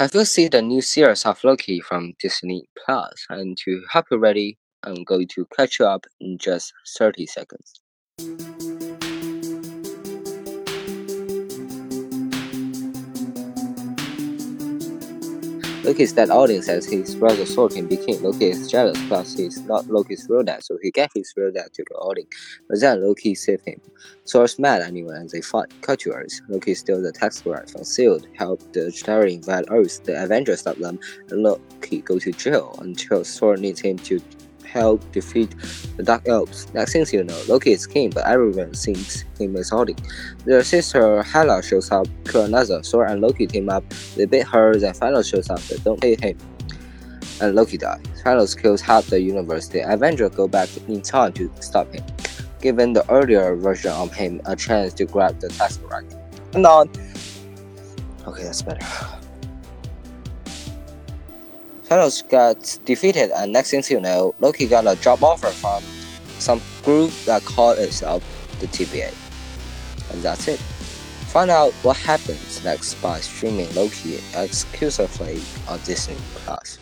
Have you seen the new series of Loki from Disney Plus? And to help you ready, I'm going to catch you up in just 30 seconds. Loki's dead audience as his brother thor Sorkin became Loki is jealous plus he's not Loki's real dad, so he gave his real dad to the audience. But then Loki saved him. Thor's mad anyway and they fight. To Loki steals the grant from Sealed, help the Chitauri invade Earth, the Avengers stop them, and Loki go to jail until Thor needs him to help defeat the Dark Elves. Next thing you know, Loki is king, but everyone thinks him is Odin. Their sister Hela shows up, kill another. Thor and Loki team up. They beat her, then Thanos shows up. They don't hate him. And Loki dies. Thanos kills half the universe. The Avengers go back in time to stop him, giving the earlier version of him a chance to grab the Tesseract. And on. Okay, that's better. Thanos got defeated, and next thing you know, Loki got a job offer from some group that called itself the TVA. And that's it. Find out what happens next by streaming Loki exclusively on Disney Plus.